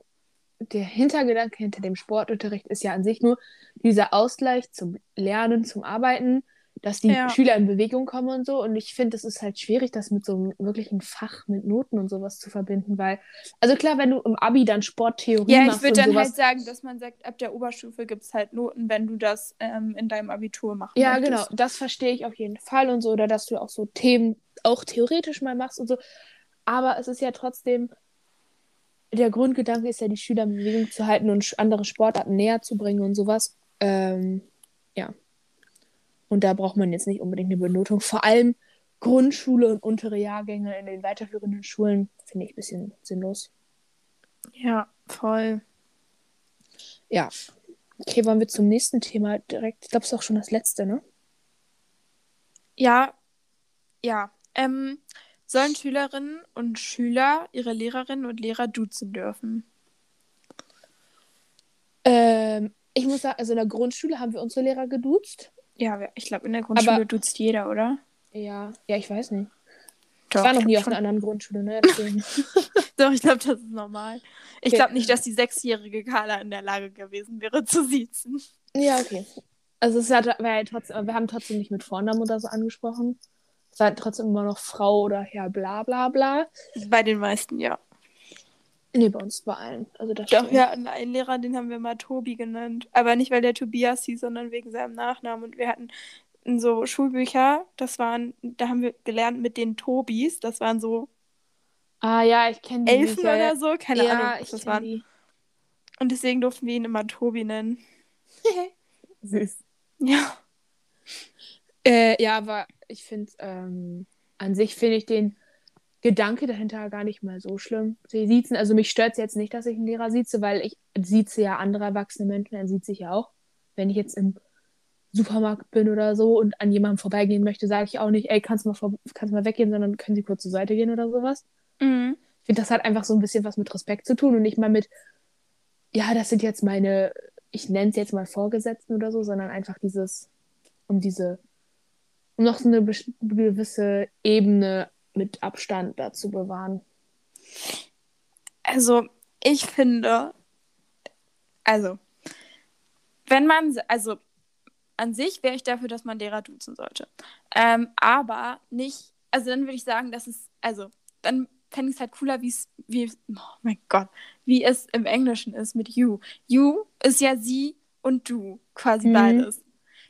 der Hintergedanke hinter dem Sportunterricht ist ja an sich nur dieser Ausgleich zum Lernen, zum Arbeiten dass die ja. Schüler in Bewegung kommen und so. Und ich finde, es ist halt schwierig, das mit so einem wirklichen Fach, mit Noten und sowas zu verbinden, weil, also klar, wenn du im Abi dann Sporttheorie ja, machst. Ja, ich würde dann sowas, halt sagen, dass man sagt, ab der Oberstufe gibt es halt Noten, wenn du das ähm, in deinem Abitur machst. Ja, möchtest. genau, das verstehe ich auf jeden Fall und so. Oder dass du auch so Themen auch theoretisch mal machst und so. Aber es ist ja trotzdem, der Grundgedanke ist ja, die Schüler in Bewegung zu halten und andere Sportarten näher zu bringen und sowas. Ähm, ja. Und da braucht man jetzt nicht unbedingt eine Benotung. Vor allem Grundschule und untere Jahrgänge in den weiterführenden Schulen finde ich ein bisschen sinnlos. Ja, voll. Ja. Okay, wollen wir zum nächsten Thema direkt. Ich glaube, es ist auch schon das letzte, ne? Ja. Ja. Ähm, sollen Schülerinnen und Schüler ihre Lehrerinnen und Lehrer duzen dürfen? Ähm, ich muss sagen, also in der Grundschule haben wir unsere Lehrer geduzt. Ja, ich glaube, in der Grundschule aber, duzt jeder, oder? Ja, ja, ich weiß nicht. Doch, ich war noch nie auf einer anderen Grundschule, ne? Doch, ich glaube, das ist normal. Ich okay. glaube nicht, dass die sechsjährige Carla in der Lage gewesen wäre, zu siezen. Ja, okay. Also es hat, war ja trotzdem, wir haben trotzdem nicht mit Vornamen oder so angesprochen. War trotzdem immer noch Frau oder Herr bla bla bla. Bei den meisten, ja. Nee, bei uns bei allen. Also das Doch, wir hatten einen Lehrer, den haben wir mal Tobi genannt. Aber nicht, weil der Tobias hieß, sondern wegen seinem Nachnamen. Und wir hatten so Schulbücher, das waren, da haben wir gelernt mit den Tobis. Das waren so. Ah ja, ich kenne die. Elfen Bücher. oder so, keine ja, Ahnung, was das waren. Die. Und deswegen durften wir ihn immer Tobi nennen. Süß. Ja. Äh, ja, aber ich finde, ähm, an sich finde ich den Gedanke dahinter gar nicht mal so schlimm. Sie siezen, also mich stört es jetzt nicht, dass ich einen Lehrer sieze, weil ich sieze ja andere erwachsene Menschen, er sieht sich ja auch. Wenn ich jetzt im Supermarkt bin oder so und an jemandem vorbeigehen möchte, sage ich auch nicht, ey, kannst du mal, vor, kannst mal weggehen, sondern können Sie kurz zur Seite gehen oder sowas. Mhm. Ich finde, das hat einfach so ein bisschen was mit Respekt zu tun und nicht mal mit, ja, das sind jetzt meine, ich nenne es jetzt mal Vorgesetzten oder so, sondern einfach dieses, um diese, um noch so eine gewisse Ebene mit Abstand dazu bewahren? Also, ich finde, also, wenn man, also, an sich wäre ich dafür, dass man Lehrer duzen sollte. Ähm, aber nicht, also dann würde ich sagen, dass es, also dann fände ich es halt cooler, wie es, wie, oh mein Gott, wie es im Englischen ist mit you. You ist ja sie und du, quasi Mhm. beides.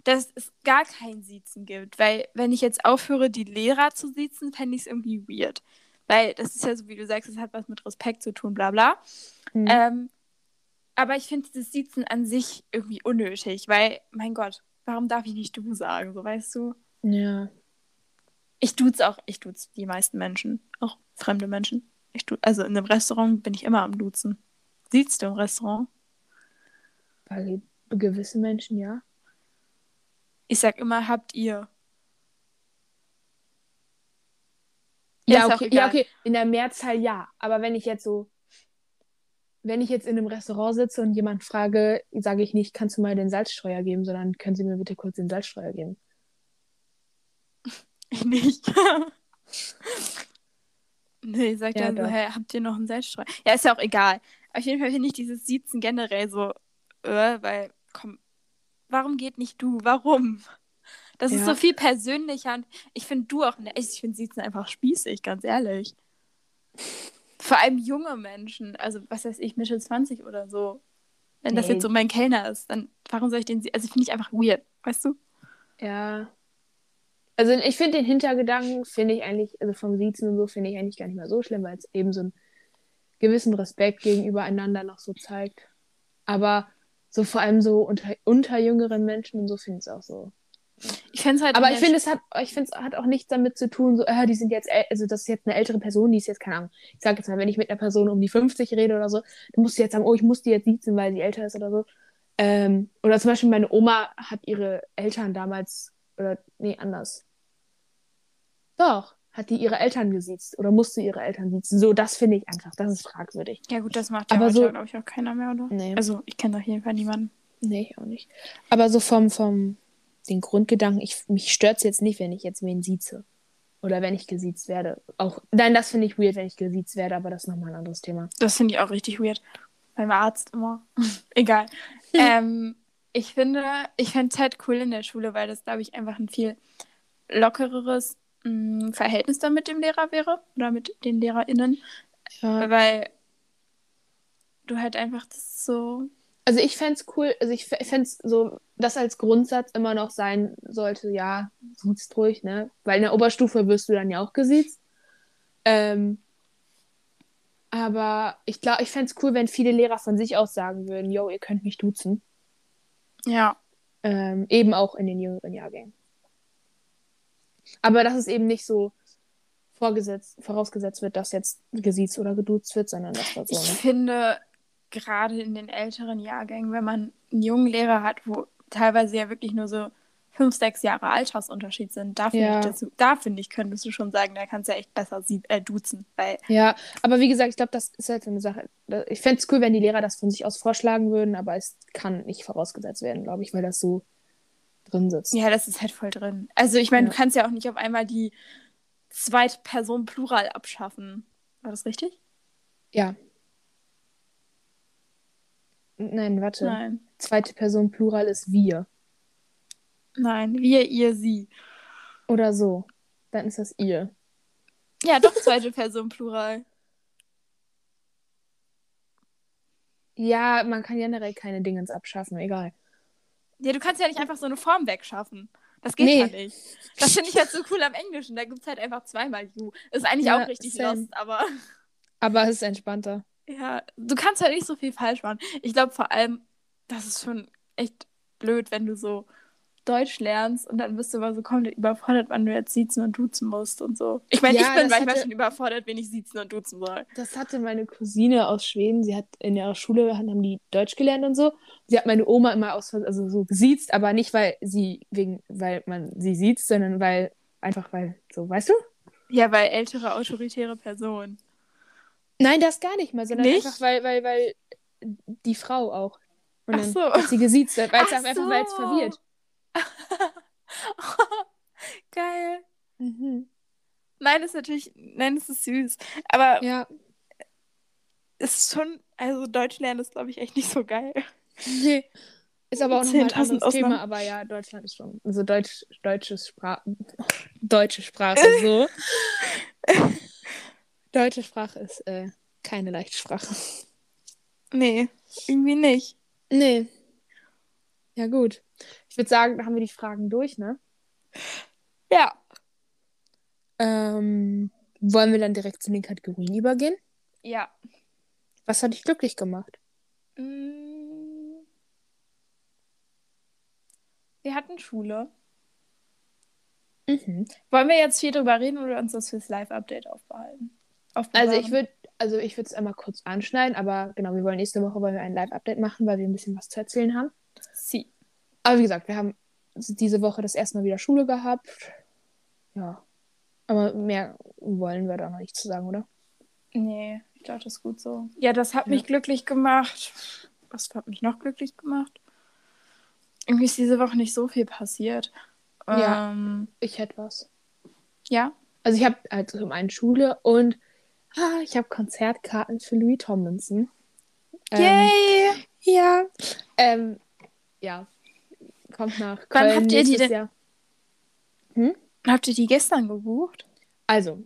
Dass es gar kein Siezen gibt, weil wenn ich jetzt aufhöre, die Lehrer zu siezen, fände ich es irgendwie weird. Weil das ist ja so, wie du sagst, es hat was mit Respekt zu tun, bla bla. Mhm. Ähm, aber ich finde dieses Siezen an sich irgendwie unnötig, weil, mein Gott, warum darf ich nicht du sagen, so weißt du? ja. Ich duze auch, ich duze die meisten Menschen, auch fremde Menschen. Ich du, also in einem Restaurant bin ich immer am Duzen. Siehst du im Restaurant? Bei gewissen Menschen, ja. Ich sag immer, habt ihr. Ja, okay, ja, okay. In der Mehrzahl ja. Aber wenn ich jetzt so, wenn ich jetzt in einem Restaurant sitze und jemand frage, sage ich nicht, kannst du mal den Salzstreuer geben, sondern können Sie mir bitte kurz den Salzstreuer geben. Ich nicht. nee, sagt Ja, dann so, hä, habt ihr noch einen Selbststreu? Ja, ist ja auch egal. Auf jeden Fall finde ich dieses Siezen generell so, äh, weil, komm, warum geht nicht du? Warum? Das ist Ja. so viel persönlicher und ich finde du auch, ne, ich finde Siezen einfach spießig, ganz ehrlich. Vor allem junge Menschen, also was weiß ich, Mitte 20 oder so. Wenn das Nee. jetzt so mein Kellner ist, dann warum soll ich den, sie- also finde ich einfach weird, weißt du? Ja. Also ich finde den Hintergedanken, finde ich eigentlich, also vom Siezen und so, finde ich eigentlich gar nicht mal so schlimm, weil es eben so einen gewissen Respekt gegenüber einander noch so zeigt. Aber so vor allem so unter, unter jüngeren Menschen und so finde ich es auch so. Ich finde es halt Aber ich finde, es hat, ich finde, es hat auch nichts damit zu tun, so, äh, die sind jetzt, also das ist jetzt eine ältere Person, die ist jetzt, keine Ahnung, ich sage jetzt mal, wenn ich mit einer Person um die 50 rede oder so, dann musst du jetzt sagen, oh, ich muss die jetzt siezen, weil sie älter ist oder so. Ähm, oder zum Beispiel meine Oma hat ihre Eltern damals, oder, nee, anders. Doch, hat die ihre Eltern gesiezt oder musste ihre Eltern siezen. So, das finde ich einfach, das ist fragwürdig. Ja, gut, das macht ja Aber heute, so- glaube ich, auch keiner mehr, oder? Nee. Also, ich kenne auf jeden Fall niemanden. Nee, ich auch nicht. Aber so vom, vom den Grundgedanken, ich, mich stört es jetzt nicht, wenn ich jetzt wen sieze. Oder wenn ich gesiezt werde. Auch, nein, das finde ich weird, wenn ich gesiezt werde, aber das ist nochmal ein anderes Thema. Das finde ich auch richtig weird. Beim Arzt immer. Egal. ähm, ich finde, ich fände es halt cool in der Schule, weil das, glaube ich, einfach ein viel lockereres mh, Verhältnis dann mit dem Lehrer wäre. Oder mit den LehrerInnen. Ja. Weil du halt einfach das so. Also ich fände es cool, also ich fände es so, dass als Grundsatz immer noch sein sollte, ja, siezt ruhig, ne? Weil in der Oberstufe wirst du dann ja auch gesiezt. Ähm, aber ich glaube, ich fände es cool, wenn viele Lehrer von sich aus sagen würden, yo, ihr könnt mich duzen. Ja. Ähm, eben auch in den jüngeren Jahrgängen. Aber dass es eben nicht so vorausgesetzt wird, dass jetzt gesiezt oder geduzt wird, sondern dass das so Ich finde, gerade in den älteren Jahrgängen, wenn man einen jungen Lehrer hat, wo teilweise ja wirklich nur so fünf, sechs Jahre Altersunterschied sind, da finde Ja. ich, das- da finde ich, könntest du schon sagen, da kannst du ja echt besser sie äh, duzen. Weil, Ja, aber wie gesagt, ich glaube, das ist halt so eine Sache. Ich fände es cool, wenn die Lehrer das von sich aus vorschlagen würden, aber es kann nicht vorausgesetzt werden, glaube ich, weil das so drin sitzt. ja, das ist halt voll drin. Also ich meine, Ja. du kannst ja auch nicht auf einmal die zweite Person Plural abschaffen. War das richtig? Ja. Nein, warte. Nein. Zweite Person Plural ist wir. Nein, wir, ihr, sie. Oder so. Dann ist das ihr. Ja, doch zweite Person Plural. Ja, man kann generell keine Dingens abschaffen, egal. Ja, du kannst ja nicht einfach so eine Form wegschaffen. Das geht Nee. ja nicht. Das finde ich halt so cool am Englischen. Da gibt es halt einfach zweimal you. Ist eigentlich Ja, auch richtig same. lost, aber Aber es ist entspannter. ja, du kannst halt nicht so viel falsch machen. Ich glaube vor allem, das ist schon echt blöd, wenn du so Deutsch lernst und dann bist du aber so komplett überfordert, wann du jetzt siezen und duzen musst und so. Ich meine, Ja, ich bin manchmal hatte- schon überfordert, wenn ich siezen und duzen soll. Das hatte meine Cousine aus Schweden. Sie hat in ihrer Schule haben die Deutsch gelernt und so. Sie hat meine Oma immer aus also so gesiezt, aber nicht weil sie wegen weil man sie sieht, sondern weil einfach weil so, weißt du? Ja, weil ältere autoritäre Personen. Nein, das gar nicht mal, sondern Nicht? einfach weil weil weil die Frau auch. Und Ach dann so. hat sie gesiezt, weil es Ach einfach weil es verwirrt. Geil. Mhm. Nein, ist natürlich, nein, es ist süß. Aber Ja. es ist schon, also Deutsch lernen ist, glaube ich, echt nicht so geil. Nee. Ist aber auch nochmal ein 10.000 anderes Ausnahmen. Thema, aber ja, Deutschland ist schon, also Deutsch, deutsches Sprache, deutsche Sprache so. deutsche Sprache ist äh, keine leichte Sprache. Nee, irgendwie nicht. Nee. Ja, gut. Ich würde sagen, da haben wir die Fragen durch, ne? Ja. Ähm, wollen wir dann direkt zu den Kategorien übergehen? Ja. Was hat dich glücklich gemacht? Mm. Wir hatten Schule. Mhm. Wollen wir jetzt viel drüber reden oder uns das fürs Live-Update aufbehalten? Also ich würde also ich würde es einmal kurz anschneiden, aber genau, wir wollen nächste Woche wollen wir ein Live-Update machen, weil wir ein bisschen was zu erzählen haben. Sie. Aber wie gesagt, wir haben diese Woche das erste Mal wieder Schule gehabt. Ja. Aber mehr wollen wir da noch nicht zu sagen, oder? Nee, ich glaube, das ist gut so. Ja, das hat Ja. mich glücklich gemacht. Was hat mich noch glücklich gemacht? Irgendwie ist diese Woche nicht so viel passiert. Ja. Ähm, Ich hätte was. ja. Also ich habe halt zum einen Schule und ah, ich habe Konzertkarten für Louis Tomlinson. Ähm, Yay! Ja. Ähm, ja. Kommt nach Wann Köln habt ihr die denn- Jahr. Habt ihr die gestern gebucht? Also,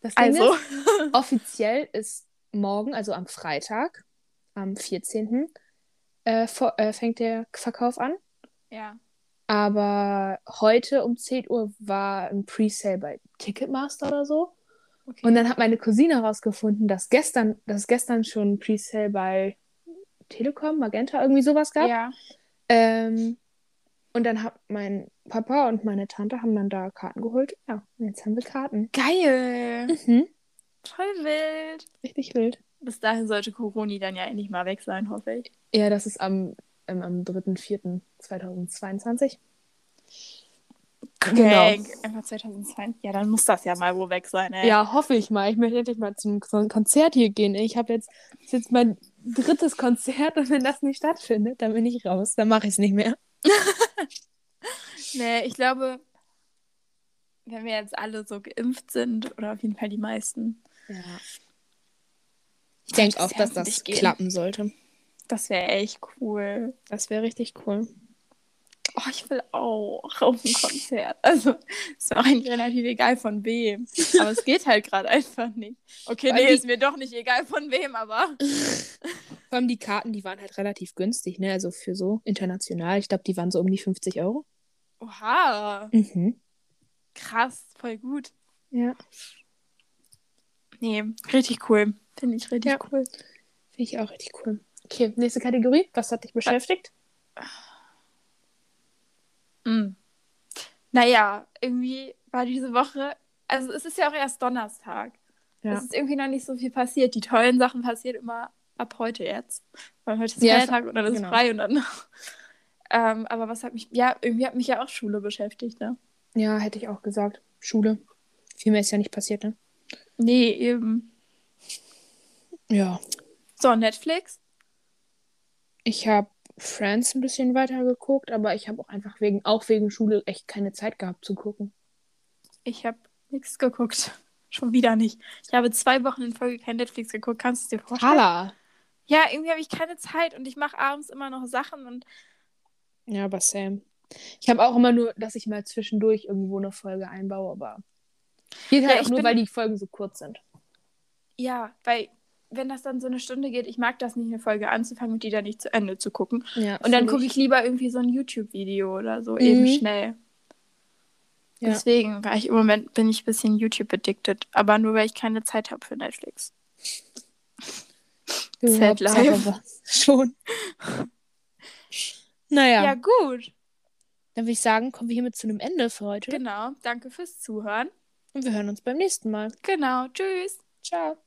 das Ding Also. ist, offiziell ist morgen, also am Freitag, am 14. Äh, vor, äh, fängt der Verkauf an. Ja. Aber heute um 10 Uhr war ein Presale bei Ticketmaster oder so. Okay. Und dann hat meine Cousine herausgefunden, dass gestern, dass es gestern schon ein Presale bei Telekom, Magenta, irgendwie sowas gab. ja. Ähm, und dann hat mein Papa und meine Tante haben dann da Karten geholt. Ja, und jetzt haben wir Karten. Geil. Mhm. Voll wild. Richtig wild. Bis dahin sollte Corona dann ja endlich mal weg sein, hoffe ich. Ja, das ist am, ähm, am 3.4.2022. Crank. Einfach 2020. Ja, dann muss das ja mal wo weg sein, ey. Ja, hoffe ich mal. Ich möchte endlich mal zum Kon- Konzert hier gehen. Ich habe jetzt, jetzt mein drittes Konzert und wenn das nicht stattfindet, dann bin ich raus. Dann mache ich es nicht mehr. Nee, ich glaube, wenn wir jetzt alle so geimpft sind, oder auf jeden Fall die meisten, Ja. Ich denke auch, dass das klappen sollte. das wäre echt cool. Das wäre richtig cool. Oh, ich will auch auf ein Konzert. Also, ist mir auch eigentlich relativ egal von wem. Aber es geht halt gerade einfach nicht. Okay, Weil nee, die- ist mir doch nicht egal von wem, aber. Vor allem die Karten, die waren halt relativ günstig, ne? Also für so international. Ich glaube, die waren so um die 50 Euro. Oha. Mhm. Krass, voll gut. Ja. Nee, richtig cool. Finde ich richtig Ja. cool. Finde ich auch richtig cool. Okay, nächste Kategorie. Was hat dich beschäftigt? Mm. Naja, irgendwie war diese Woche, also es ist ja auch erst Donnerstag. Ja. Es ist irgendwie noch nicht so viel passiert. Die tollen Sachen passieren immer ab heute jetzt. Weil heute ist Ja, Feiertag und dann ist genau. frei und dann. ähm, aber was hat mich, ja, irgendwie hat mich ja auch Schule beschäftigt, ne? Ja, hätte ich auch gesagt. Schule. Viel mehr ist ja nicht passiert, ne? Nee, eben. Ja. So, Netflix? Ich habe Friends ein bisschen weiter geguckt, aber ich habe auch einfach wegen, auch wegen Schule echt keine Zeit gehabt zu gucken. Ich habe nichts geguckt. Schon wieder nicht. Ich habe zwei Wochen in Folge kein Netflix geguckt. Kannst du es dir vorstellen? Hala. Ja, irgendwie habe ich keine Zeit und ich mache abends immer noch Sachen und Ja, aber Sam. Ich habe auch immer nur, dass ich mal zwischendurch irgendwo eine Folge einbaue, aber. Geht Ja, halt ich auch nur, bin- weil die Folgen so kurz sind. ja, weil wenn das dann so eine Stunde geht, ich mag das nicht, eine Folge anzufangen und die dann nicht zu Ende zu gucken. Ja, Und dann gucke ich lieber irgendwie so ein YouTube-Video oder so, Mhm. eben schnell. Ja. Deswegen war ich im Moment bin ich ein bisschen YouTube-addicted, aber nur weil ich keine Zeit habe für Netflix. Du, Sad life. Schon. Naja, Ja, gut. dann würde ich sagen, kommen wir hiermit zu einem Ende für heute. Genau. Danke fürs Zuhören. Und wir hören uns beim nächsten Mal. Genau. Tschüss. Ciao.